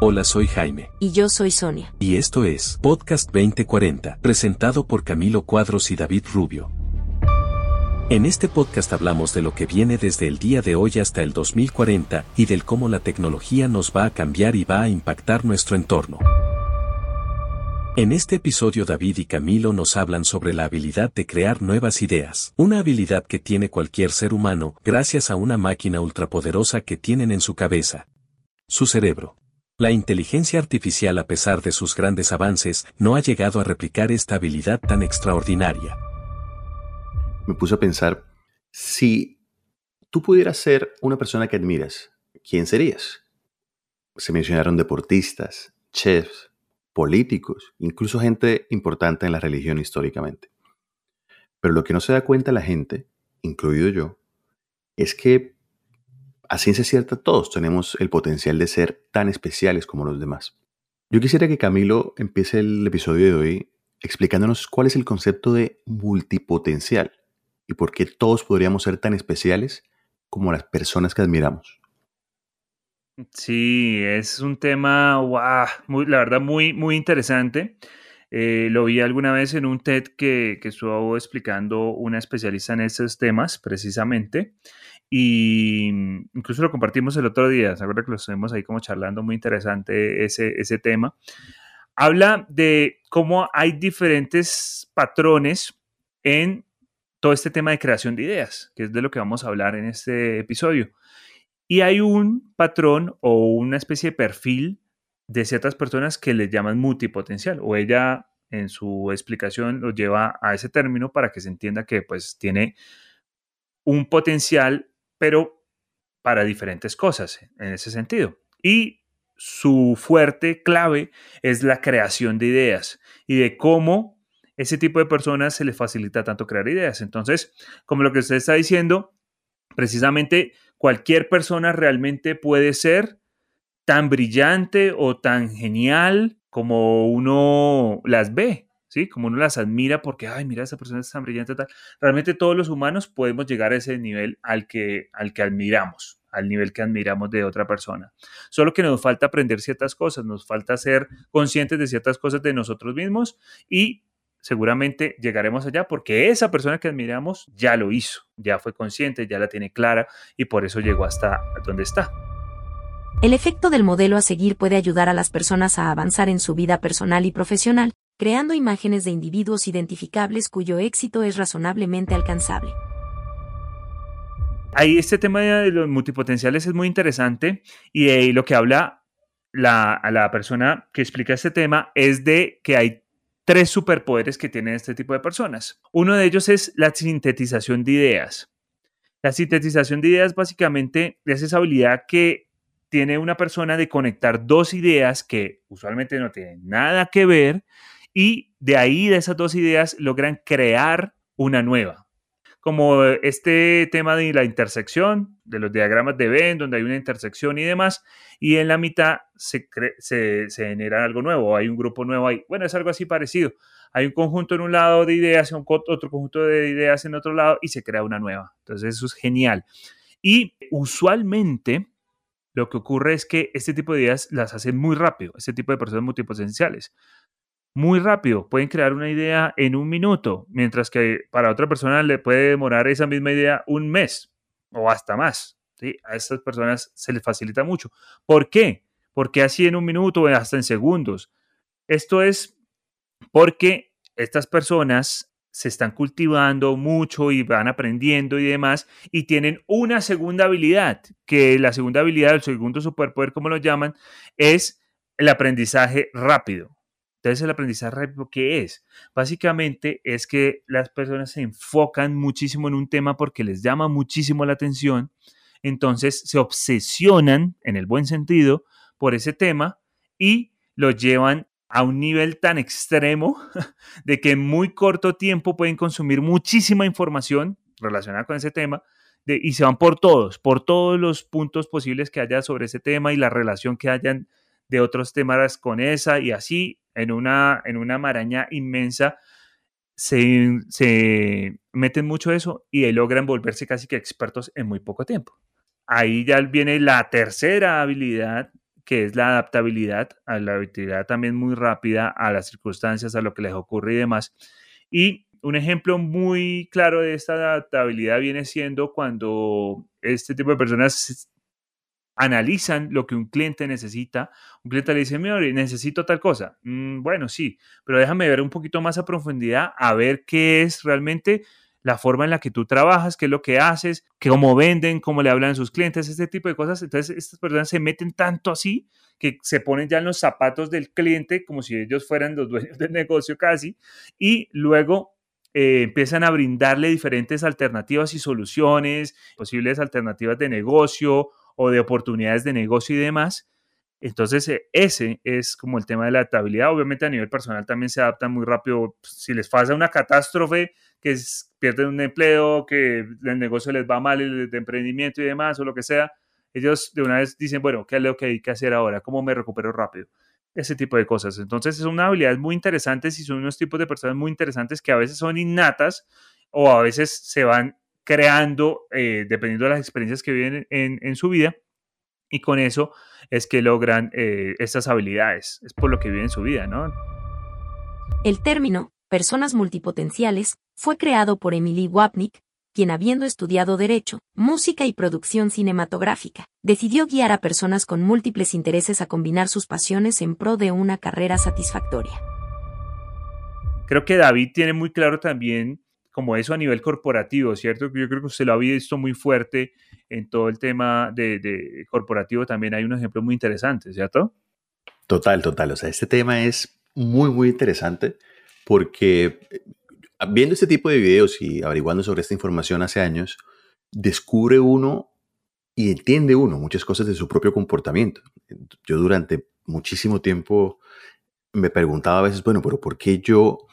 Hola, soy Jaime. Y yo soy Sonia. Y esto es Podcast 2040, presentado por Camilo Cuadros y David Rubio. En este podcast hablamos de lo que viene desde el día de hoy hasta el 2040 y del cómo la tecnología nos va a cambiar y va a impactar nuestro entorno. En este episodio David y Camilo nos hablan sobre la habilidad de crear nuevas ideas, una habilidad que tiene cualquier ser humano gracias a una máquina ultrapoderosa que tienen en su cabeza, su cerebro. La inteligencia artificial a pesar de sus grandes avances no ha llegado a replicar esta habilidad tan extraordinaria. Me puse a pensar, si tú pudieras ser una persona que admiras, ¿quién serías? Se mencionaron deportistas, chefs, políticos, incluso gente importante en la religión históricamente. Pero lo que no se da cuenta la gente, incluido yo, es que a ciencia cierta todos tenemos el potencial de ser tan especiales como los demás. Yo quisiera que Camilo empiece el episodio de hoy explicándonos cuál es el concepto de multipotencial y por qué todos podríamos ser tan especiales como las personas que admiramos. Sí, es un tema, muy, la verdad, muy, muy interesante. Eh, lo vi alguna vez en un TED que, que, estuvo explicando una especialista en estos temas, precisamente. Y incluso lo compartimos el otro día, ¿se acuerda que lo estuvimos ahí como charlando? Muy interesante ese, ese tema. Habla de cómo hay diferentes patrones en todo este tema de creación de ideas, que es de lo que vamos a hablar en este episodio. Y hay un patrón o una especie de perfil de ciertas personas que le llaman multipotencial o ella en su explicación lo lleva a ese término para que se entienda que pues tiene un potencial pero para diferentes cosas en ese sentido. Y su fuerte clave es la creación de ideas y de cómo ese tipo de personas se les facilita tanto crear ideas. Entonces, como lo que usted está diciendo, precisamente cualquier persona realmente puede ser tan brillante o tan genial como uno las ve, ¿sí? Como uno las admira porque, ay, mira, esa persona es tan brillante, tal. Realmente todos los humanos podemos llegar a ese nivel al que, al que admiramos, al nivel que admiramos de otra persona. Solo que nos falta aprender ciertas cosas, nos falta ser conscientes de ciertas cosas de nosotros mismos y seguramente llegaremos allá porque esa persona que admiramos ya lo hizo, ya fue consciente, ya la tiene clara y por eso llegó hasta donde está. El efecto del modelo a seguir puede ayudar a las personas a avanzar en su vida personal y profesional, creando imágenes de individuos identificables cuyo éxito es razonablemente alcanzable. Ahí este tema de los multipotenciales es muy interesante y lo que habla la, la persona que explica este tema es de que hay tres superpoderes que tienen este tipo de personas. Uno de ellos es la sintetización de ideas. La sintetización de ideas básicamente es esa habilidad que tiene una persona de conectar dos ideas que usualmente no tienen nada que ver y de ahí, de esas dos ideas, logran crear una nueva como este tema de la intersección, de los diagramas de Venn, donde hay una intersección y demás, y en la mitad se, se, genera algo nuevo, hay un grupo nuevo ahí. Bueno, es algo así parecido. Hay un conjunto en un lado de ideas, otro conjunto de ideas en otro lado, y se crea una nueva. Entonces, eso es genial. Y usualmente lo que ocurre es que este tipo de ideas las hacen muy rápido, este tipo de personas multipotenciales muy rápido, pueden crear una idea en un minuto, mientras que para otra persona le puede demorar esa misma idea un mes o hasta más. ¿sí? A estas personas se les facilita mucho. ¿Por qué? Porque así en un minuto o hasta en segundos. Esto es porque estas personas se están cultivando mucho y van aprendiendo y demás, y tienen una segunda habilidad, que la segunda habilidad, el segundo superpoder, como lo llaman, es el aprendizaje rápido. Entonces, el aprendizaje rápido, ¿qué es? Básicamente es que las personas se enfocan muchísimo en un tema porque les llama muchísimo la atención, entonces se obsesionan, en el buen sentido, por ese tema y lo llevan a un nivel tan extremo de que en muy corto tiempo pueden consumir muchísima información relacionada con ese tema y se van por todos, por todos los puntos posibles que haya sobre ese tema y la relación que hayan de otros temas con esa y así en una, en una maraña inmensa se, se meten mucho eso y logran volverse casi que expertos en muy poco tiempo. Ahí ya viene la tercera habilidad que es la adaptabilidad, a la habilidad también muy rápida a las circunstancias, a lo que les ocurre y demás. Y un ejemplo muy claro de esta adaptabilidad viene siendo cuando este tipo de personas analizan lo que un cliente necesita. Un cliente le dice, mira, necesito tal cosa. Mm, bueno, sí, pero déjame ver un poquito más a profundidad, a ver qué es realmente la forma en la que tú trabajas, qué es lo que haces, cómo venden, cómo le hablan a sus clientes, este tipo de cosas. Entonces, estas personas se meten tanto así que se ponen ya en los zapatos del cliente como si ellos fueran los dueños del negocio casi, y luego eh, empiezan a brindarle diferentes alternativas y soluciones, posibles alternativas de negocio o de oportunidades de negocio y demás. Entonces, eh, ese es como el tema de la adaptabilidad. Obviamente a nivel personal también se adaptan muy rápido. Si les pasa una catástrofe, que pierden un empleo, que el negocio les va mal, el de emprendimiento y demás, o lo que sea, ellos de una vez dicen, bueno, ¿qué es lo que hay que hacer ahora? ¿Cómo me recupero rápido? Ese tipo de cosas. Entonces, es una habilidad muy interesante y son unos tipos de personas muy interesantes que a veces son innatas o a veces se van creando eh, dependiendo de las experiencias que viven en su vida y con eso es que logran eh, estas habilidades. Es por lo que viven su vida, ¿no? El término, personas multipotenciales, fue creado por Emily Wapnick, quien habiendo estudiado Derecho, Música y Producción Cinematográfica, decidió guiar a personas con múltiples intereses a combinar sus pasiones en pro de una carrera satisfactoria. Creo que David tiene muy claro también como eso a nivel corporativo, ¿cierto? Yo creo que usted lo ha visto muy fuerte en todo el tema de, corporativo, también hay un ejemplo muy interesante, ¿cierto? Total, total. O sea, este tema es muy, muy interesante porque eh, viendo este tipo de videos y averiguando sobre esta información hace años, descubre uno y entiende uno muchas cosas de su propio comportamiento. Yo durante muchísimo tiempo me preguntaba a veces, bueno, pero ¿por qué yo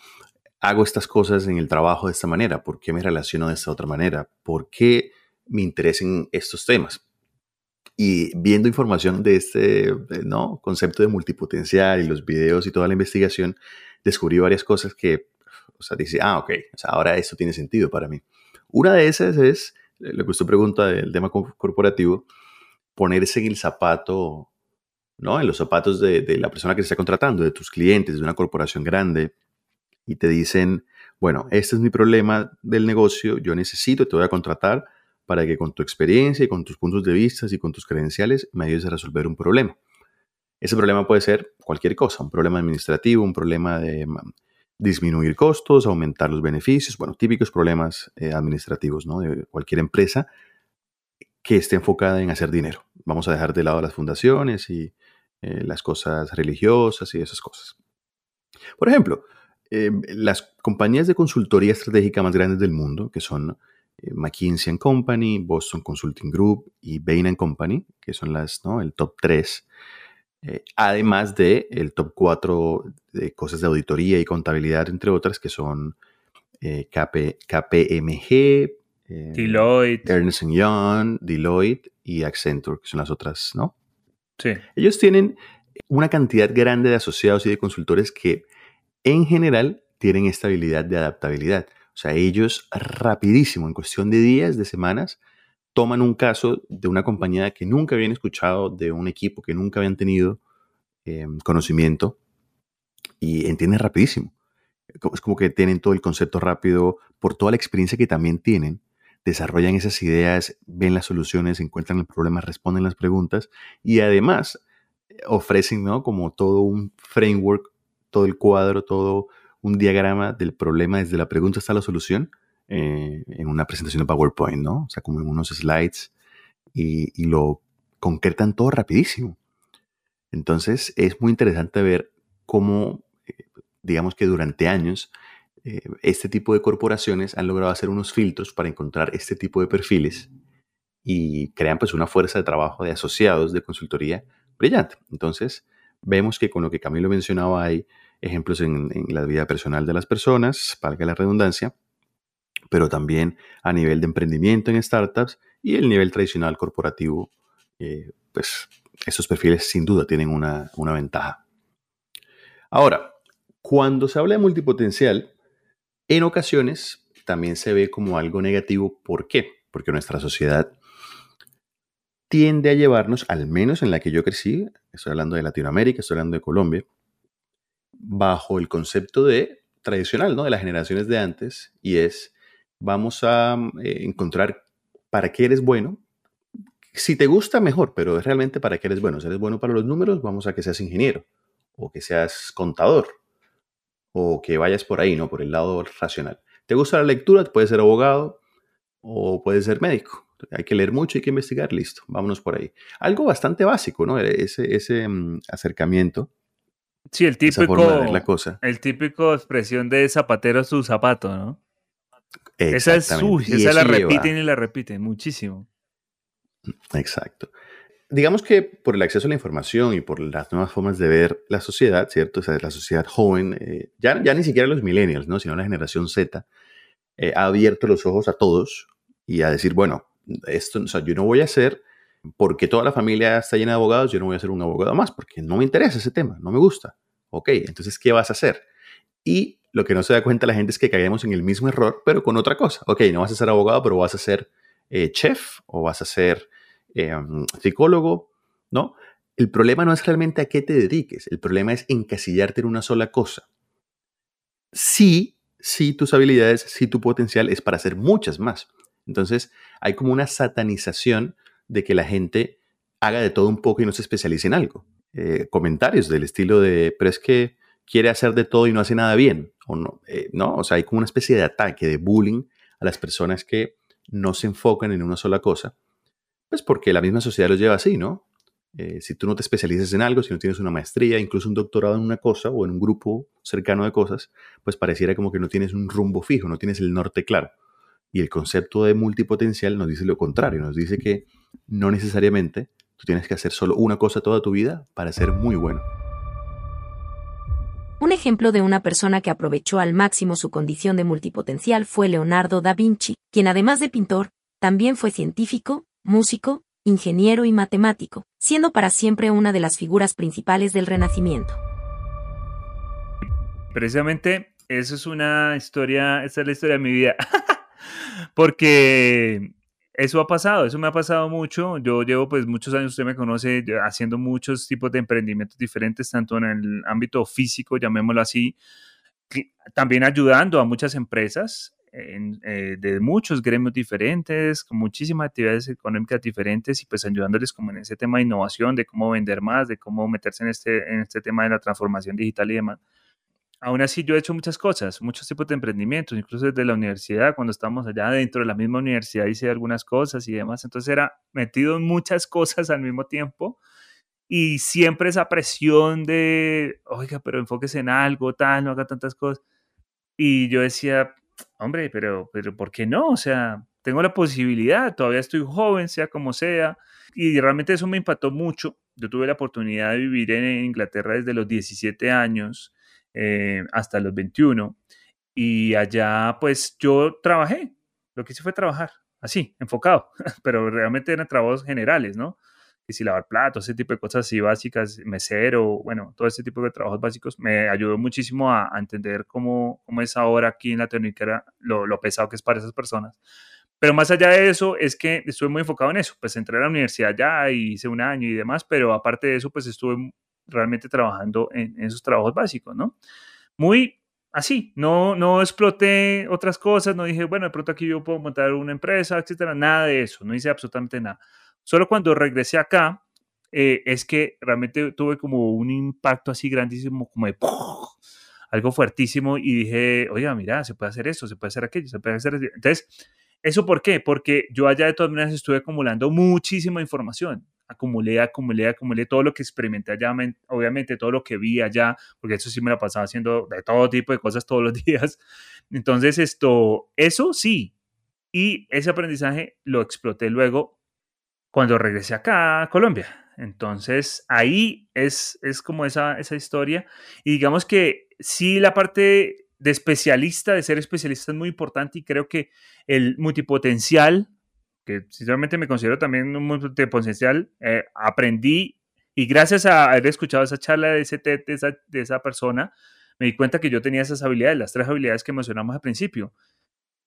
hago estas cosas en el trabajo de esta manera? ¿Por qué me relaciono de esta otra manera? ¿Por qué me interesan estos temas? Y viendo información de este ¿no? concepto de multipotencial y los videos y toda la investigación, descubrí varias cosas que, o sea, dice, ah, ok, ahora esto tiene sentido para mí. Una de esas es, lo que usted pregunta del tema corporativo, ponerse en el zapato, ¿no? En los zapatos de, de la persona que se está contratando, de tus clientes, de una corporación grande, y te dicen, bueno, este es mi problema del negocio, yo necesito, te voy a contratar para que con tu experiencia y con tus puntos de vista y con tus credenciales me ayudes a resolver un problema. Ese problema puede ser cualquier cosa, un problema administrativo, un problema de mm, disminuir costos, aumentar los beneficios, bueno, típicos problemas eh, administrativos ¿no? de cualquier empresa que esté enfocada en hacer dinero. Vamos a dejar de lado las fundaciones y eh, las cosas religiosas y esas cosas. Por ejemplo, Em, las compañías de consultoría estratégica más grandes del mundo, que son eh, McKinsey Company, Boston Consulting Group y Bain Company, que son las, ¿no? el top 3, eh, además de el top 4 de cosas de auditoría y contabilidad, entre otras, que son eh, KPMG, Deloitte, Ernst Young, Deloitte y Accenture, que son las otras, ¿no? Sí. Ellos tienen una cantidad grande de asociados y de consultores que en general tienen esta habilidad de adaptabilidad. O sea, ellos rapidísimo, en cuestión de días, de semanas, toman un caso de una compañía que nunca habían escuchado, de un equipo que nunca habían tenido em, conocimiento y entienden rapidísimo. Es como que tienen todo el concepto rápido por toda la experiencia que también tienen. Desarrollan esas ideas, ven las soluciones, encuentran el problema, responden las preguntas y además eh, ofrecen ¿no? como todo un framework todo el cuadro, todo un diagrama del problema desde la pregunta hasta la solución eh, en una presentación de PowerPoint, ¿no? O sea, como en unos slides y, lo concretan todo rapidísimo. Entonces, es muy interesante ver cómo, eh, digamos que durante años, eh, este tipo de corporaciones han logrado hacer unos filtros para encontrar este tipo de perfiles y crean pues una fuerza de trabajo de asociados de consultoría brillante. Entonces, vemos que con lo que Camilo mencionaba hay ejemplos en, la vida personal de las personas, valga la redundancia, pero también a nivel de emprendimiento en startups y el nivel tradicional corporativo, eh, pues estos perfiles sin duda tienen una, una ventaja. Ahora, cuando se habla de multipotencial, en ocasiones también se ve como algo negativo. ¿Por qué? Porque nuestra sociedad tiende a llevarnos, al menos en la que yo crecí, estoy hablando de Latinoamérica, estoy hablando de Colombia, bajo el concepto de tradicional, ¿no? De las generaciones de antes, y es, vamos a eh, encontrar para qué eres bueno. Si te gusta, mejor, pero es realmente para qué eres bueno. Si eres bueno para los números, vamos a que seas ingeniero, o que seas contador, o que vayas por ahí, ¿no? Por el lado racional. ¿Te gusta la lectura? Puedes ser abogado o puedes ser médico. Hay que leer mucho, hay que investigar, listo, vámonos por ahí. Algo bastante básico, ¿no? Ese, ese mm, acercamiento. Sí, el típico, la cosa. el típico expresión de zapatero su zapato, ¿no? Esa es suya, esa la repiten y la repiten muchísimo. Exacto. Digamos que por el acceso a la información y por las nuevas formas de ver la sociedad, ¿cierto? O sea, la sociedad joven, eh, ya, ya ni siquiera los millennials, ¿no? Sino la generación Z, eh, ha abierto los ojos a todos y a decir, bueno, esto, o sea, yo no voy a hacer, porque toda la familia está llena de abogados, yo no voy a ser un abogado más, porque no me interesa ese tema, no me gusta. Ok, entonces, ¿qué vas a hacer? Y lo que no se da cuenta la gente es que caemos en el mismo error, pero con otra cosa. Ok, no vas a ser abogado, pero vas a ser eh, chef o vas a ser eh, psicólogo, ¿no? El problema no es realmente a qué te dediques, el problema es encasillarte en una sola cosa. Sí, sí, tus habilidades, sí, tu potencial es para hacer muchas más. Entonces, hay como una satanización de que la gente haga de todo un poco y no se especialice en algo. Eh, comentarios del estilo de, pero es que quiere hacer de todo y no hace nada bien, o no, eh, no, o sea, hay como una especie de ataque, de bullying a las personas que no se enfocan en una sola cosa, pues porque la misma sociedad los lleva así, ¿no? Eh, si tú no te especializas en algo, si no tienes una maestría, incluso un doctorado en una cosa o en un grupo cercano de cosas, pues pareciera como que no tienes un rumbo fijo, no tienes el norte claro. Y el concepto de multipotencial nos dice lo contrario, nos dice que no necesariamente tú tienes que hacer solo una cosa toda tu vida para ser muy bueno. Un ejemplo de una persona que aprovechó al máximo su condición de multipotencial fue Leonardo da Vinci, quien además de pintor, también fue científico, músico, ingeniero y matemático, siendo para siempre una de las figuras principales del Renacimiento. Precisamente, eso es una historia, esa es la historia de mi vida. Porque eso ha pasado, eso me ha pasado mucho. Yo llevo pues muchos años, usted me conoce, haciendo muchos tipos de emprendimientos diferentes, tanto en el ámbito físico, llamémoslo así, también ayudando a muchas empresas eh, de muchos gremios diferentes, con muchísimas actividades económicas diferentes y pues ayudándoles como en ese tema de innovación, de cómo vender más, de cómo meterse en este, en este tema de la transformación digital y demás aún así yo he hecho muchas cosas, muchos tipos de emprendimientos, incluso desde la universidad, cuando estábamos allá dentro de la misma universidad hice algunas cosas y demás, entonces era metido en muchas cosas al mismo tiempo y siempre esa presión de, oiga, pero enfóquese en algo, tal, no haga tantas cosas. Y yo decía, hombre, pero, pero ¿por qué no? O sea, tengo la posibilidad, todavía estoy joven, sea como sea, y realmente eso me impactó mucho. Yo tuve la oportunidad de vivir en Inglaterra desde los 17 años eh, hasta los 21. Y allá pues yo trabajé, lo que hice fue trabajar, así, enfocado, pero realmente eran trabajos generales, ¿no? Y si lavar platos, ese tipo de cosas así básicas, mesero, bueno, todo ese tipo de trabajos básicos, me ayudó muchísimo a, entender cómo, cómo, es ahora aquí en Latinoamérica lo, lo pesado que es para esas personas. Pero más allá de eso, es que estuve muy enfocado en eso. Pues entré a la universidad ya y hice un año y demás, pero aparte de eso, pues estuve realmente trabajando en, esos trabajos básicos, ¿no? Muy así, no, no exploté otras cosas, no dije, bueno, de pronto aquí yo puedo montar una empresa, etcétera, nada de eso, no hice absolutamente nada. Solo cuando regresé acá, eh, es que realmente tuve como un impacto así grandísimo, como de algo fuertísimo y dije, oiga, mira, se puede hacer eso, se puede hacer aquello, se puede hacer... Entonces, ¿eso por qué? Porque yo allá de todas maneras estuve acumulando muchísima información acumulé, acumulé, acumulé todo lo que experimenté allá, obviamente todo lo que vi allá, porque eso sí me la pasaba haciendo de todo tipo de cosas todos los días. Entonces, esto, eso sí, y ese aprendizaje lo exploté luego cuando regresé acá a Colombia. Entonces, ahí es, es como esa, esa historia. Y digamos que sí, la parte de especialista, de ser especialista es muy importante y creo que el multipotencial que sinceramente me considero también un multipotencial, eh, aprendí y gracias a haber escuchado esa charla de ese de esa, de esa persona, me di cuenta que yo tenía esas habilidades, las tres habilidades que mencionamos al principio.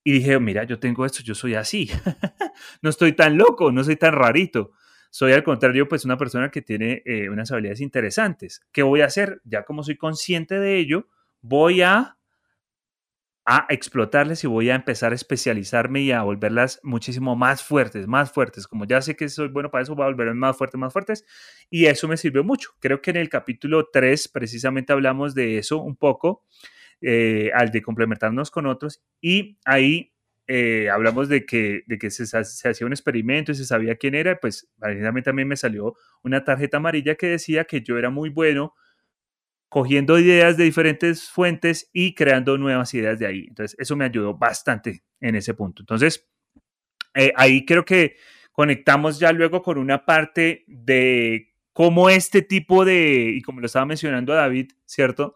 Y dije, mira, yo tengo esto, yo soy así. no estoy tan loco, no soy tan rarito. soy al contrario, pues una persona que tiene eh, unas habilidades interesantes. ¿Qué voy a hacer? Ya como soy consciente de ello, voy a a explotarles y voy a empezar a especializarme y a volverlas muchísimo más fuertes, más fuertes. Como ya sé que soy bueno para eso, voy a volverlas más fuertes, más fuertes. Y eso me sirvió mucho. Creo que en el capítulo 3 precisamente hablamos de eso un poco, eh, al de complementarnos con otros. Y ahí eh, hablamos de que, de que se, hacía un experimento y se sabía quién era. Pues precisamente también me salió una tarjeta amarilla que decía que yo era muy bueno cogiendo ideas de diferentes fuentes y creando nuevas ideas de ahí. Entonces, eso me ayudó bastante en ese punto. Entonces, eh, ahí creo que conectamos ya luego con una parte de cómo este tipo de, y como lo estaba mencionando David, ¿cierto?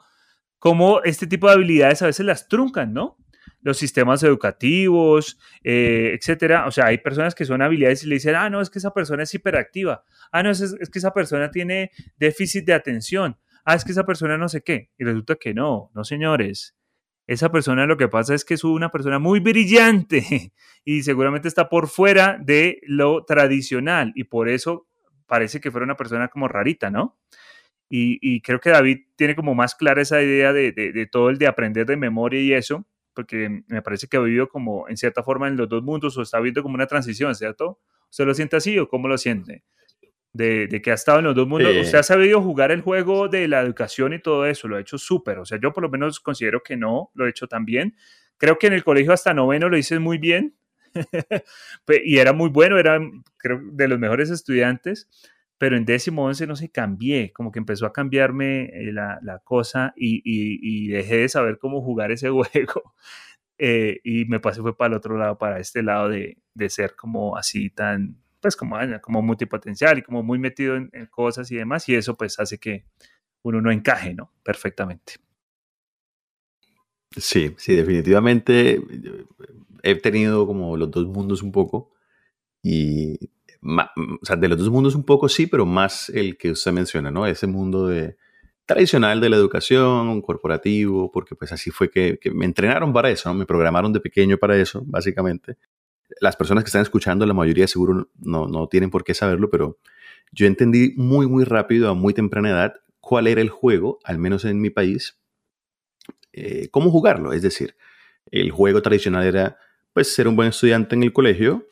Cómo este tipo de habilidades a veces las truncan, ¿no? Los sistemas educativos, eh, etcétera. O sea, hay personas que son habilidades y le dicen, ah, no, es que esa persona es hiperactiva. Ah, no, es, es que esa persona tiene déficit de atención ah, es que esa persona no sé qué. Y resulta que no, no señores. Esa persona lo que pasa es que es una persona muy brillante y seguramente está por fuera de lo tradicional y por eso parece que fuera una persona como rarita, ¿no? Y, creo que David tiene como más clara esa idea de, de, todo el de aprender de memoria y eso, porque me parece que ha vivido como en cierta forma en los dos mundos o está viendo como una transición, ¿cierto? ¿Usted lo siente así o cómo lo siente? De, que ha estado en los dos mundos. Usted ha sabido jugar el juego de la educación y todo eso, lo ha hecho súper. O sea, yo por lo menos considero que no, lo he hecho tan bien. Creo que en el colegio hasta noveno lo hice muy bien y era muy bueno, era creo de los mejores estudiantes, pero en décimo once no sé, cambié, como que empezó a cambiarme eh, la, la cosa y, y, dejé de saber cómo jugar ese juego. Eh, y me pasé fue para el otro lado, para este lado de, de ser como así tan, pues como, como multipotencial y como muy metido en, cosas y demás, y eso pues hace que uno no encaje, ¿no? Perfectamente. Sí, sí, definitivamente he tenido como los dos mundos un poco y, o sea, de los dos mundos un poco sí, pero más el que usted menciona, ¿no? Ese mundo de, tradicional de la educación, corporativo, porque pues así fue que, me entrenaron para eso. Me programaron de pequeño para eso, básicamente las personas que están escuchando, la mayoría seguro no, no tienen por qué saberlo, pero yo entendí muy, muy rápido, a muy temprana edad, cuál era el juego, al menos en mi país, eh, cómo jugarlo. Es decir, el juego tradicional era pues ser un buen estudiante en el colegio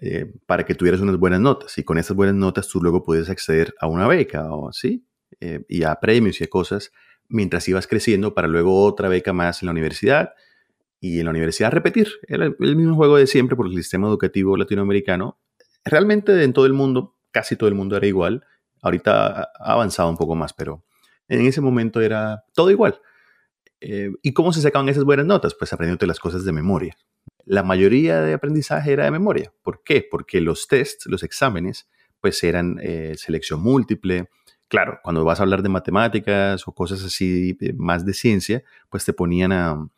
eh, para que tuvieras unas buenas notas y con esas buenas notas tú luego puedes acceder a una beca o así eh, y a premios y a cosas mientras ibas creciendo para luego otra beca más en la universidad y en la universidad repetir. Era el mismo juego de siempre porque el sistema educativo latinoamericano, realmente en todo el mundo, casi todo el mundo era igual. Ahorita ha avanzado un poco más, pero en ese momento era todo igual. Eh, ¿Y cómo se sacaban esas buenas notas? Pues aprendiendo las cosas de memoria. La mayoría de aprendizaje era de memoria. ¿Por qué? Porque los tests, los exámenes, pues eran eh, selección múltiple. Claro, cuando vas a hablar de matemáticas o cosas así eh, más de ciencia, pues te ponían a,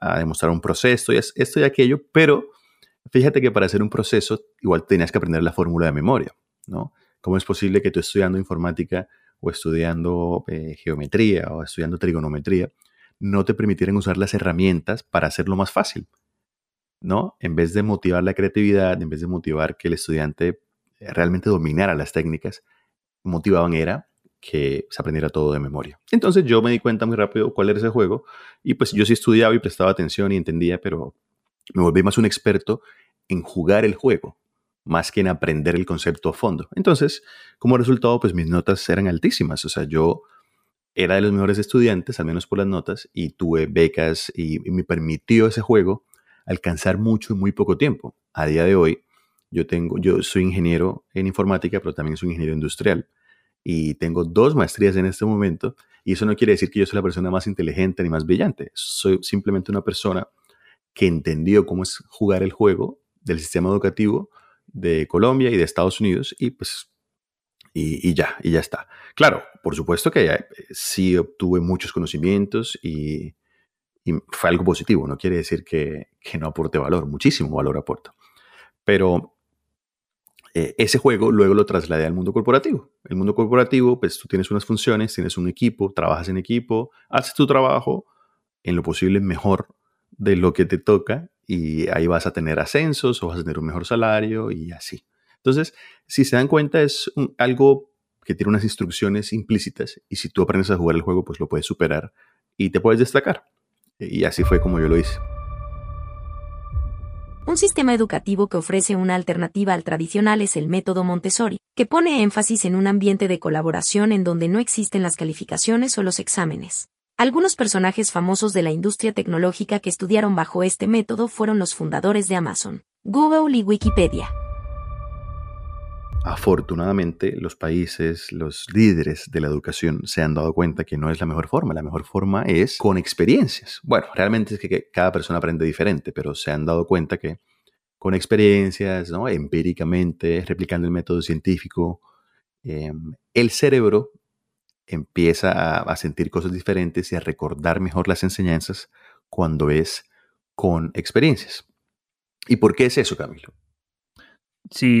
a demostrar un proceso y esto y aquello, pero fíjate que para hacer un proceso igual tenías que aprender la fórmula de memoria, ¿no? ¿Cómo es posible que tú estudiando informática o estudiando eh, geometría o estudiando trigonometría no te permitieran usar las herramientas para hacerlo más fácil? ¿No? En vez de motivar la creatividad, en vez de motivar que el estudiante realmente dominara las técnicas, motivaban era que se aprendiera todo de memoria. Entonces yo me di cuenta muy rápido cuál era ese juego y pues yo sí estudiaba y prestaba atención y entendía, pero me volví más un experto en jugar el juego, más que en aprender el concepto a fondo. Entonces, como resultado, pues mis notas eran altísimas, o sea, yo era de los mejores estudiantes, al menos por las notas, y tuve becas y, me permitió ese juego alcanzar mucho en muy poco tiempo. A día de hoy, yo tengo, yo soy ingeniero en informática, pero también soy ingeniero industrial y tengo dos maestrías en este momento. Y eso no quiere decir que yo soy la persona más inteligente ni más brillante. Soy simplemente una persona que entendió cómo es jugar el juego del sistema educativo de Colombia y de Estados Unidos y pues y, ya, y ya está. Claro, por supuesto que eh, sí obtuve muchos conocimientos y, y, fue algo positivo, no quiere decir que, que no aporte valor, muchísimo valor aporta. Pero eh, ese juego luego lo trasladé al mundo corporativo. El mundo corporativo, pues tú tienes unas funciones, tienes un equipo, trabajas en equipo, haces tu trabajo en lo posible mejor de lo que te toca y ahí vas a tener ascensos o vas a tener un mejor salario y así. Entonces, si se dan cuenta, es algo que tiene unas instrucciones implícitas y si tú aprendes a jugar el juego, pues lo puedes superar y te puedes destacar. Y así fue como yo lo hice. Un sistema educativo que ofrece una alternativa al tradicional es el método Montessori, que pone énfasis en un ambiente de colaboración en donde no existen las calificaciones o los exámenes. Algunos personajes famosos de la industria tecnológica que estudiaron bajo este método fueron los fundadores de Amazon, Google y Wikipedia. Afortunadamente, los países, los líderes de la educación se han dado cuenta que no es la mejor forma. La mejor forma es con experiencias. Bueno, realmente es que cada persona aprende diferente, pero se han dado cuenta que con experiencias, ¿no? empíricamente, replicando el método científico, em, el cerebro empieza a, sentir cosas diferentes y a recordar mejor las enseñanzas cuando es con experiencias. ¿Y por qué es eso, Camilo?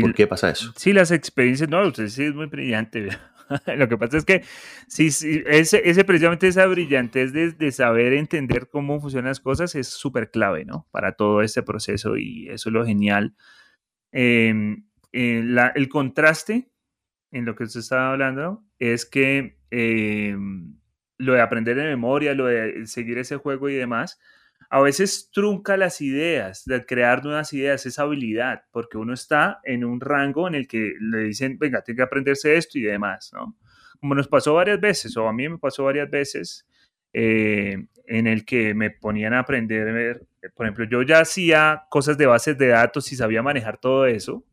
¿Por qué pasa eso? Sí, las experiencias, no, usted sí es muy brillante. Lo que pasa es que sí, ese, precisamente esa brillantez de, saber entender cómo funcionan las cosas es súper clave, ¿no? Para todo este proceso y eso es lo genial. Em, eh, el contraste en lo que usted estaba hablando es que em, lo de aprender de memoria, lo de seguir ese juego y demás, a veces trunca las ideas, de crear nuevas ideas, esa habilidad, porque uno está en un rango en el que le dicen, venga, tiene que aprenderse esto y demás, ¿no? Como nos pasó varias veces, o a mí me pasó varias veces, eh, en el que me ponían a aprender, por ejemplo, yo ya hacía cosas de bases de datos y sabía manejar todo eso,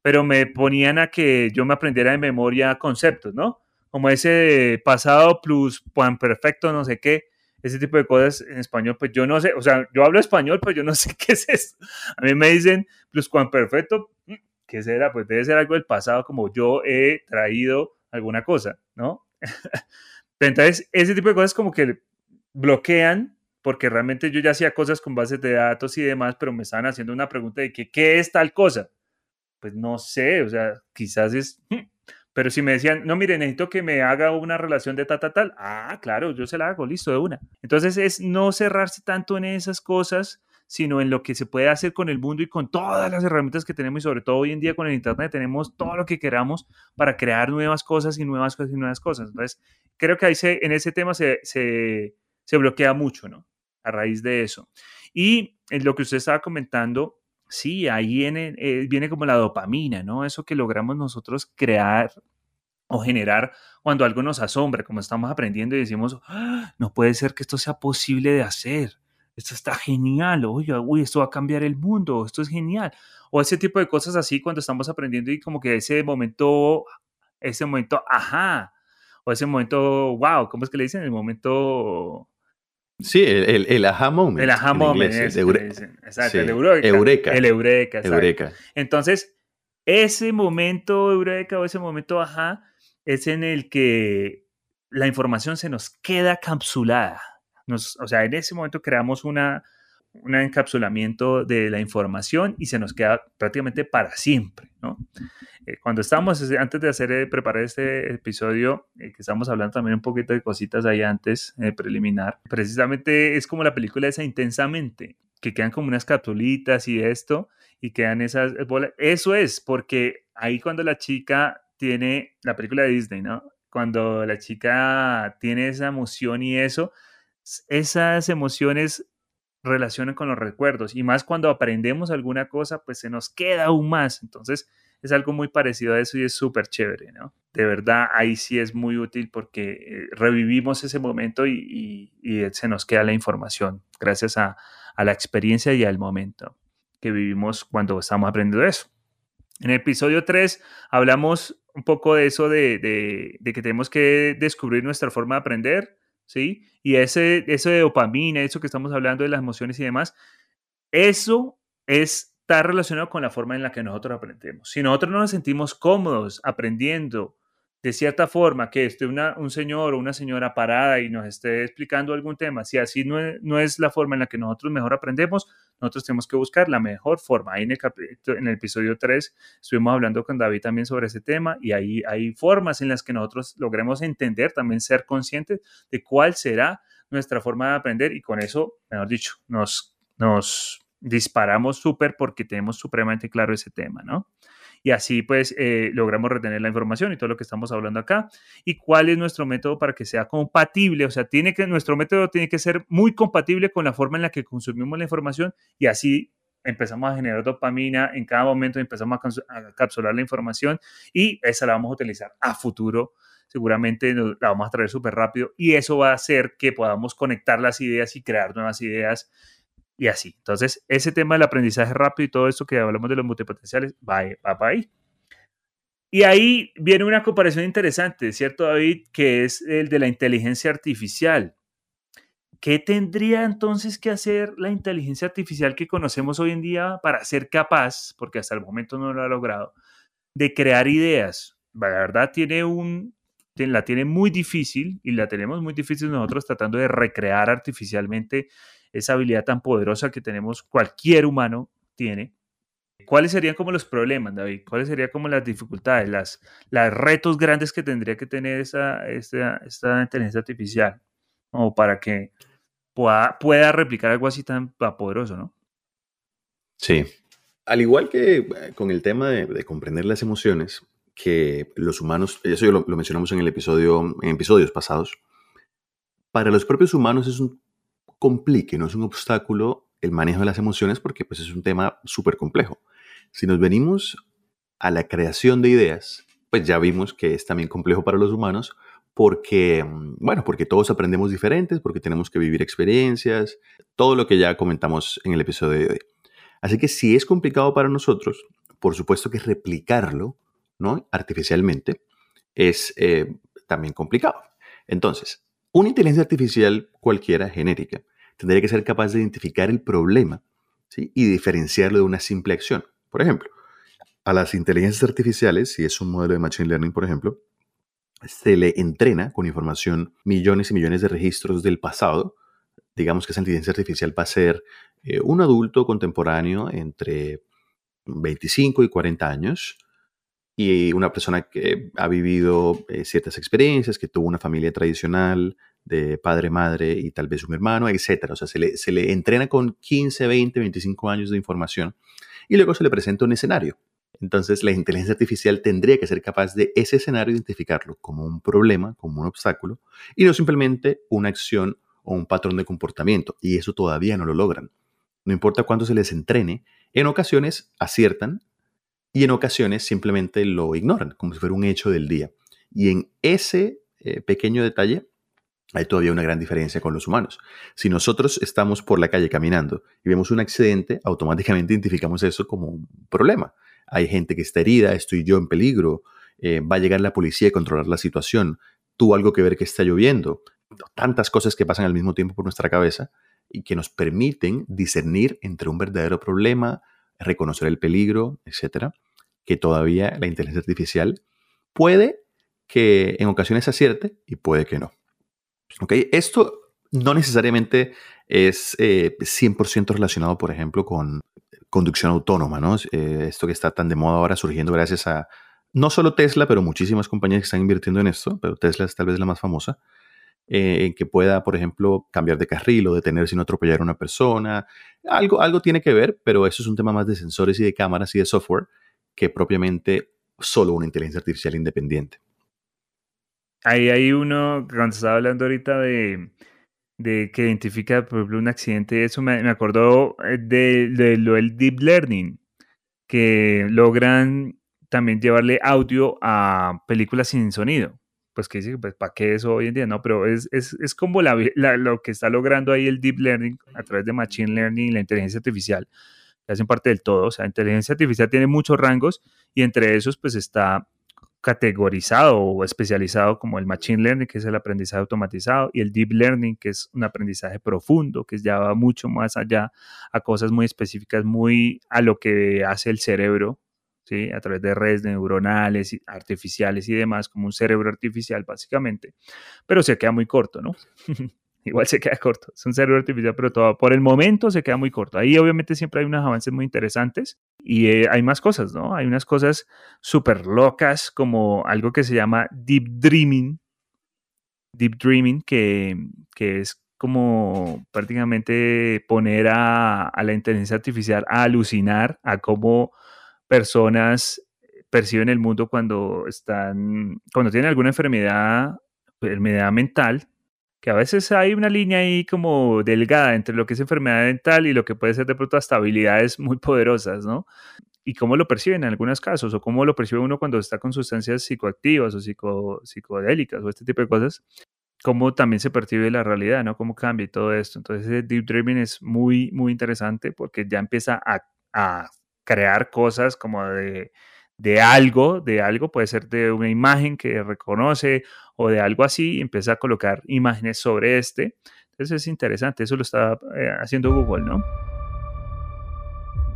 pero me ponían a que yo me aprendiera de memoria conceptos, ¿no? Como ese pasado plus perfecto, no sé qué ese tipo de cosas en español, pues yo no sé, o sea, yo hablo español, pero yo no sé qué es eso. A mí me dicen pluscuamperfecto, mm, ¿qué será? Pues debe ser algo del pasado, como yo he traído alguna cosa, ¿no? Entonces, ese tipo de cosas como que bloquean, porque realmente yo ya hacía cosas con bases de datos y demás, pero me estaban haciendo una pregunta de que, ¿qué es tal cosa? Pues no sé, o sea, quizás es, mm, pero si me decían, no, mire, necesito que me haga una relación de tal, tal, tal, ah, claro, yo se la hago, listo, de una. Entonces es no cerrarse tanto en esas cosas, sino en lo que se puede hacer con el mundo y con todas las herramientas que tenemos y sobre todo hoy en día con el Internet tenemos todo lo que queramos para crear nuevas cosas y nuevas cosas y nuevas cosas. Entonces, creo que ahí se, en ese tema se, se, se bloquea mucho, ¿no? A raíz de eso. Y en lo que usted estaba comentando, Sí, ahí viene, eh, viene como la dopamina, ¿no? Eso que logramos nosotros crear o generar cuando algo nos asombra, como estamos aprendiendo y decimos, ¡Ah! no puede ser que esto sea posible de hacer, esto está genial, oye, uy, esto va a cambiar el mundo, esto es genial. O ese tipo de cosas así cuando estamos aprendiendo y como que ese momento, ese momento, ajá, o ese momento, wow, ¿cómo es que le dicen? El momento Sí, el, el, aha moment. El aha moment. exacto, el eureka. El eureka. eureka. Entonces, ese momento eureka o ese momento ajá es en el que la información se nos queda capsulada. Nos, o sea, en ese momento creamos una, un encapsulamiento de la información y se nos queda prácticamente para siempre, ¿no? Eh, cuando estábamos, antes de hacer, eh, preparar este episodio, eh, que estamos hablando también un poquito de cositas ahí antes, preliminar, precisamente es como la película esa intensamente, que quedan como unas capsulitas y esto, y quedan esas bolas. Eso es, porque ahí cuando la chica tiene, la película de Disney, ¿no? Cuando la chica tiene esa emoción y eso, esas emociones relacionan con los recuerdos y más cuando aprendemos alguna cosa, pues se nos queda aún más. Entonces es algo muy parecido a eso y es súper chévere, ¿no? De verdad, ahí sí es muy útil porque eh, revivimos ese momento y, se nos queda la información gracias a, la experiencia y al momento que vivimos cuando estamos aprendiendo eso. En el episodio 3 hablamos un poco de eso de, de que tenemos que descubrir nuestra forma de aprender, ¿sí? Y ese, eso de dopamina, eso que estamos hablando de las emociones y demás, eso está relacionado con la forma en la que nosotros aprendemos. Si nosotros no nos sentimos cómodos aprendiendo de cierta forma, que esté una, un señor o una señora parada y nos esté explicando algún tema, si así no es, no es, la forma en la que nosotros mejor aprendemos, nosotros tenemos que buscar la mejor forma. Ahí en el, en el episodio 3 estuvimos hablando con David también sobre ese tema y ahí hay formas en las que nosotros logremos entender, también ser conscientes de cuál será nuestra forma de aprender y con eso, mejor dicho, nos, nos disparamos súper porque tenemos supremamente claro ese tema, ¿no? Y así pues eh, logramos retener la información y todo lo que estamos hablando acá. ¿Y cuál es nuestro método para que sea compatible? O sea, tiene que, nuestro método tiene que ser muy compatible con la forma en la que consumimos la información y así empezamos a generar dopamina en cada momento, empezamos a, capsular la información y esa la vamos a utilizar a futuro. Seguramente la vamos a traer súper rápido y eso va a hacer que podamos conectar las ideas y crear nuevas ideas y así. Entonces, ese tema del aprendizaje rápido y todo esto que hablamos de los multipotenciales va, va para ahí. Y ahí viene una comparación interesante, ¿cierto, David? Que es el de la inteligencia artificial. ¿Qué tendría entonces que hacer la inteligencia artificial que conocemos hoy en día para ser capaz, porque hasta el momento no lo ha logrado, de crear ideas? La verdad tiene un, la tiene muy difícil y la tenemos muy difícil nosotros tratando de recrear artificialmente esa habilidad tan poderosa que tenemos, cualquier humano tiene. ¿Cuáles serían como los problemas, David? ¿Cuáles serían como las dificultades, las, retos grandes que tendría que tener esa, esta, esta inteligencia artificial? O para que pueda, replicar algo así tan poderoso, ¿no? Sí. Al igual que eh, con el tema de, comprender las emociones, que los humanos, eso lo, lo, mencionamos en el episodio, en episodios pasados, para los propios humanos es un complique, no es un obstáculo el manejo de las emociones porque pues es un tema súper complejo. Si nos venimos a la creación de ideas, pues ya vimos que es también complejo para los humanos porque, mm, bueno, porque todos aprendemos diferentes, porque tenemos que vivir experiencias, todo lo que ya comentamos en el episodio de hoy. Así que si es complicado para nosotros, por supuesto que replicarlo, ¿no? Artificialmente es eh, también complicado. Entonces, una inteligencia artificial cualquiera, genérica, tendría que ser capaz de identificar el problema y diferenciarlo de una simple acción. Por ejemplo, a las inteligencias artificiales, si es un modelo de Machine Learning, por ejemplo, se le entrena con información millones y millones de registros del pasado. Digamos que esa inteligencia artificial va a ser eh, un adulto contemporáneo entre 25 y 40 años y una persona que ha vivido eh, ciertas experiencias, que tuvo una familia tradicional de padre, madre y tal vez un hermano, etc. O sea, se le, se le entrena con 15, 20, 25 años de información y luego se le presenta un escenario entonces, la inteligencia artificial tendría que ser capaz de ese escenario identificarlo como un problema, como un obstáculo, y no simplemente una acción o un patrón de comportamiento. Y eso todavía no lo logran. No importa cuánto se les entrene, en ocasiones aciertan y en ocasiones simplemente lo ignoran, como si fuera un hecho del día. Y en ese eh, pequeño detalle hay todavía una gran diferencia con los humanos. Si nosotros estamos por la calle caminando y vemos un accidente, automáticamente identificamos eso como un problema hay gente que está herida, estoy yo en peligro, eh, va a llegar la policía a controlar la situación, tuvo algo que ver que está lloviendo, tantas cosas que pasan al mismo tiempo por nuestra cabeza y que nos permiten discernir entre un verdadero problema, reconocer el peligro, etcétera, que todavía la inteligencia artificial puede que en ocasiones acierte y puede que no. ¿Okay? Esto no necesariamente es 100% eh, relacionado, por ejemplo, con conducción autónoma, ¿no? Eh, esto que está tan de moda ahora surgiendo gracias a no solo Tesla, pero muchísimas compañías que están invirtiendo en esto, pero Tesla es tal vez la más famosa, eh, en que pueda, por ejemplo, cambiar de carril o detener sin atropellar a una persona. Algo, algo tiene que ver, pero eso es un tema más de sensores y de cámaras y de software que propiamente solo una inteligencia artificial independiente. Ahí hay uno, cuando estaba hablando ahorita de, de que identifica, por ejemplo, un accidente, eso me, me acordó eh, de, lo del deep learning, que logran también llevarle audio a películas sin sonido. Pues que dice, pues ¿para qué eso hoy en día? No, pero es, es, es como lo que está logrando ahí el deep learning a través de machine learning y la inteligencia artificial, que hacen parte del todo. O sea, la inteligencia artificial tiene muchos rangos y entre esos pues está categorizado o especializado como el Machine Learning, que es el aprendizaje automatizado, y el Deep Learning, que es un aprendizaje profundo, que ya va mucho más allá a cosas muy específicas, muy a lo que hace el cerebro, ¿sí? a través de redes neuronales, artificiales y demás, como un cerebro artificial básicamente, pero se queda muy corto, ¿no? igual se queda corto. Es un cerebro artificial, pero todo, por el momento se queda muy corto. Ahí obviamente siempre hay unos avances muy interesantes y eh, hay más cosas, ¿no? Hay unas cosas súper locas como algo que se llama Deep Dreaming. Deep Dreaming, que, que es como prácticamente poner a, a, la inteligencia artificial a alucinar a cómo personas perciben el mundo cuando están, cuando tienen alguna enfermedad, enfermedad mental, que a veces hay una línea ahí como delgada entre lo que es enfermedad mental y lo que puede ser de pronto hasta habilidades muy poderosas, ¿no? Y cómo lo perciben en algunos casos, o cómo lo percibe uno cuando está con sustancias psicoactivas o psico, psicodélicas o este tipo de cosas, cómo también se percibe la realidad, ¿no? Cómo cambia y todo esto. Entonces, el Deep Dreaming es muy, muy interesante porque ya empieza a crear cosas como de, de algo, de algo, puede ser de una imagen que reconoce o de algo así, y empieza a colocar imágenes sobre este. Entonces es interesante, eso lo está eh, haciendo Google, ¿no?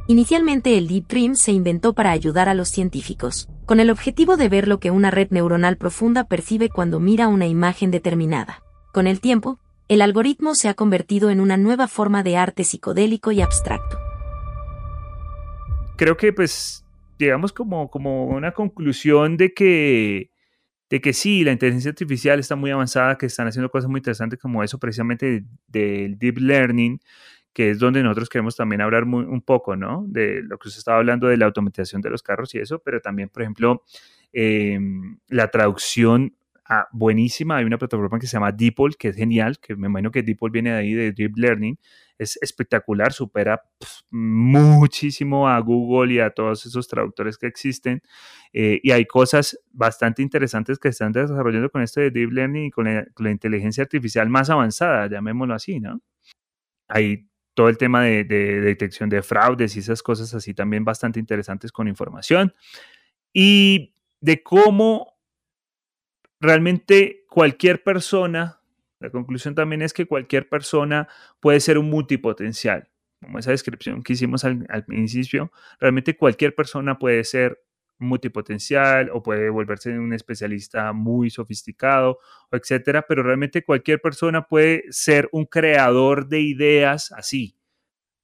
Inicialmente el Deep Dream se inventó para ayudar a los científicos, con el objetivo de ver lo que una red neuronal profunda percibe cuando mira una imagen determinada. Con el tiempo, el algoritmo se ha convertido en una nueva forma de arte psicodélico y abstracto. Creo que pues llegamos como, como una conclusión de que, de que sí, la inteligencia artificial está muy avanzada, que están haciendo cosas muy interesantes como eso precisamente del deep learning, que es donde nosotros queremos también hablar muy, un poco, ¿no? De lo que usted estaba hablando de la automatización de los carros y eso, pero también, por ejemplo, em, la traducción ah, buenísima. Hay una plataforma que se llama DeepL, que es genial, que me imagino que DeepL viene de ahí, de Deep Learning. Es espectacular, supera muchísimo a Google y a todos esos traductores que existen. Eh, y hay cosas bastante interesantes que están desarrollando con esto de Deep Learning y con la, inteligencia artificial más avanzada, llamémoslo así, ¿no? Hay todo el tema de, detección de fraudes y esas cosas así también bastante interesantes con información. Y de cómo realmente cualquier persona, la conclusión también es que cualquier persona puede ser un multipotencial. Como esa descripción que hicimos al, principio, realmente cualquier persona puede ser multipotencial o puede volverse un especialista muy sofisticado, etcétera, pero realmente cualquier persona puede ser un creador de ideas así,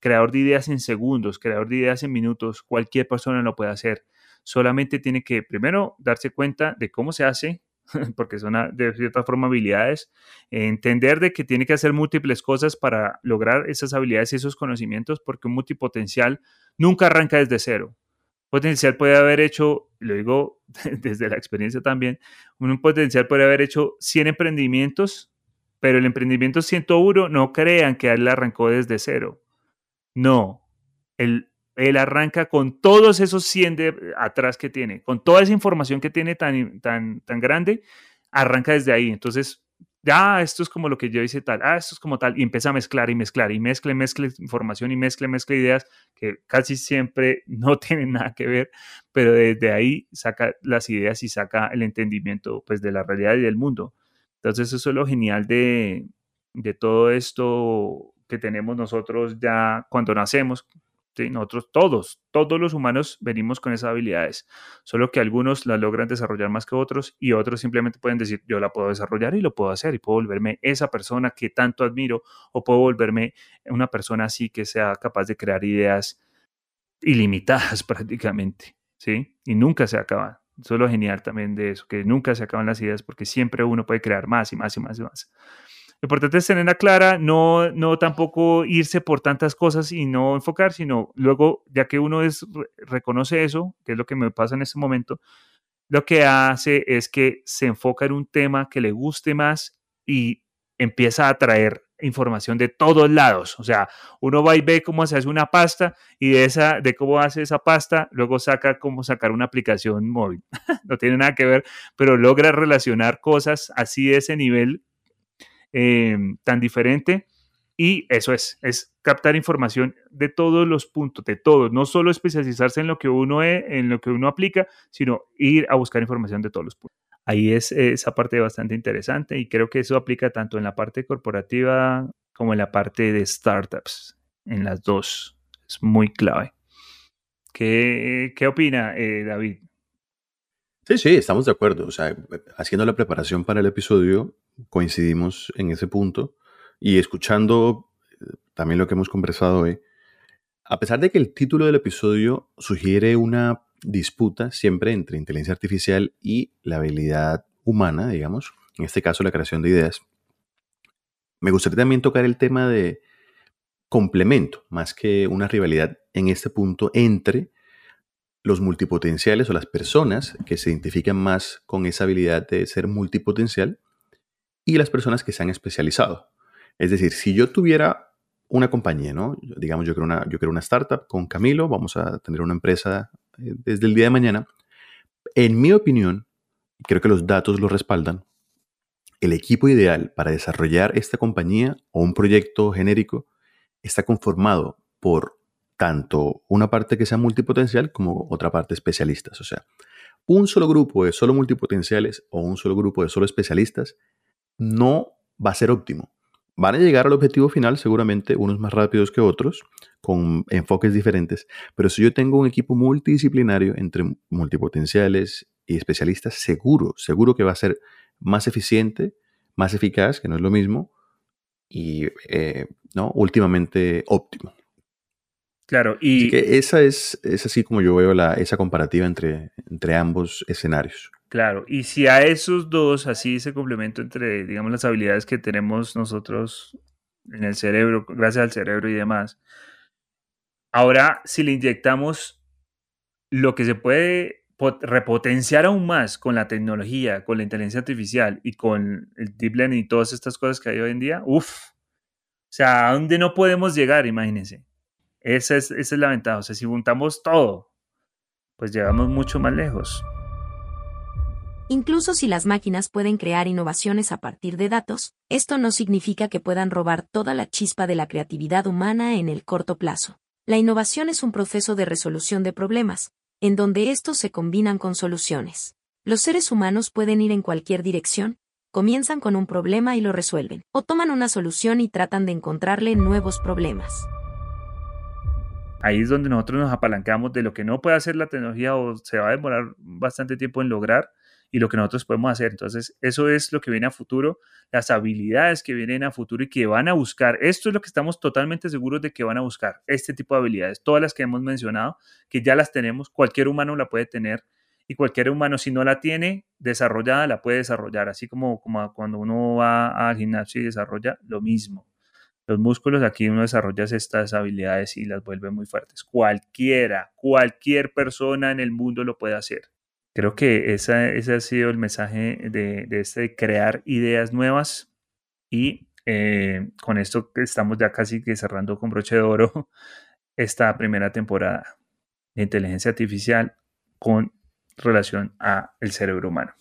creador de ideas en segundos, creador de ideas en minutos, cualquier persona lo puede hacer. Solamente tiene que primero darse cuenta de cómo se hace, porque son de cierta forma habilidades, entender de que tiene que hacer múltiples cosas para lograr esas habilidades y esos conocimientos, porque un multipotencial nunca arranca desde cero. Potencial puede haber hecho, lo digo desde la experiencia también, un potencial puede haber hecho 100 emprendimientos, pero el emprendimiento 101 no crean que él arrancó desde cero. No, el él arranca con todos esos 100 de atrás que tiene, con toda esa información que tiene tan, tan, tan grande, arranca desde ahí. Entonces, ya, esto es como lo que yo hice tal, ah, esto es como tal, y empieza a mezclar y mezclar, y mezcle, mezcle información y mezcle, mezcle ideas que casi siempre no tienen nada que ver, pero desde ahí saca las ideas y saca el entendimiento pues de la realidad y del mundo. Entonces, eso es lo genial de, de todo esto que tenemos nosotros ya cuando nacemos, nosotros todos, todos los humanos venimos con esas habilidades, solo que algunos las logran desarrollar más que otros y otros simplemente pueden decir, yo la puedo desarrollar y lo puedo hacer y puedo volverme esa persona que tanto admiro o puedo volverme una persona así que sea capaz de crear ideas ilimitadas prácticamente, ¿sí? Y nunca se acaban. Eso es lo genial también de eso, que nunca se acaban las ideas porque siempre uno puede crear más y más y más y más. Lo importante es tenerla clara, no, no tampoco irse por tantas cosas y no enfocar, sino luego, ya que uno es, reconoce eso, que es lo que me pasa en este momento, lo que hace es que se enfoca en un tema que le guste más y empieza a traer información de todos lados. O sea, uno va y ve cómo se hace una pasta y de, esa, de cómo hace esa pasta, luego saca cómo sacar una aplicación móvil. no tiene nada que ver, pero logra relacionar cosas así de ese nivel Em, tan diferente. Y eso es, es captar información de todos los puntos, de todos, no solo especializarse en lo que uno es, en lo que uno aplica, sino ir a buscar información de todos los puntos. Ahí es esa parte bastante interesante y creo que eso aplica tanto en la parte corporativa como en la parte de startups, en las dos. Es muy clave. ¿Qué, qué opina eh, David? Sí, sí, estamos de acuerdo. O sea, haciendo la preparación para el episodio, coincidimos en ese punto y escuchando eh, también lo que hemos conversado hoy, a pesar de que el título del episodio sugiere una disputa siempre entre inteligencia artificial y la habilidad humana, digamos, en este caso la creación de ideas, me gustaría también tocar el tema de complemento, más que una rivalidad en este punto entre los multipotenciales o las personas que se identifican más con esa habilidad de ser multipotencial y las personas que se han especializado. Es decir, si yo tuviera una compañía, ¿no? Digamos, yo creo una, yo creo una startup con Camilo, vamos a tener una empresa eh, desde el día de mañana. En mi opinión, creo que los datos lo respaldan, el equipo ideal para desarrollar esta compañía o un proyecto genérico está conformado por tanto una parte que sea multipotencial como otra parte especialistas. O sea, un solo grupo de solo multipotenciales o un solo grupo de solo especialistas no va a ser óptimo. Van a llegar al objetivo final seguramente unos más rápidos que otros, con enfoques diferentes, pero si yo tengo un equipo multidisciplinario entre multipotenciales y especialistas, seguro, seguro que va a ser más eficiente, más eficaz, que no es lo mismo, y eh, ¿no? últimamente óptimo. Claro, y... que esa es, es así como yo veo la, esa comparativa entre, entre ambos escenarios. Claro, y si a esos dos, así ese complemento entre, digamos, las habilidades que tenemos nosotros en el cerebro, gracias al cerebro y demás, ahora si le inyectamos lo que se puede repotenciar aún más con la tecnología, con la inteligencia artificial y con el deep learning y todas estas cosas que hay hoy en día, uff, o sea, ¿a dónde no podemos llegar? Imagínense. Esa es, la ventaja. O sea, si juntamos todo, pues llegamos mucho más lejos. Incluso si las máquinas pueden crear innovaciones a partir de datos, esto no significa que puedan robar toda la chispa de la creatividad humana en el corto plazo. La innovación es un proceso de resolución de problemas, en donde estos se combinan con soluciones. Los seres humanos pueden ir en cualquier dirección, comienzan con un problema y lo resuelven, o toman una solución y tratan de encontrarle nuevos problemas. Ahí es donde nosotros nos apalancamos de lo que no puede hacer la tecnología o se va a demorar bastante tiempo en lograr y lo que nosotros podemos hacer. Entonces, eso es lo que viene a futuro, las habilidades que vienen a futuro y que van a buscar. Esto es lo que estamos totalmente seguros de que van a buscar, este tipo de habilidades, todas las que hemos mencionado, que ya las tenemos, cualquier humano la puede tener y cualquier humano si no la tiene desarrollada la puede desarrollar, así como, como cuando uno va al gimnasio y desarrolla lo mismo. Los músculos aquí uno desarrolla estas habilidades y las vuelve muy fuertes. Cualquiera, cualquier persona en el mundo lo puede hacer. Creo que ese ha sido el mensaje de, este crear ideas nuevas y eh, con esto estamos ya casi que cerrando con broche de oro esta primera temporada de inteligencia artificial con relación a el cerebro humano.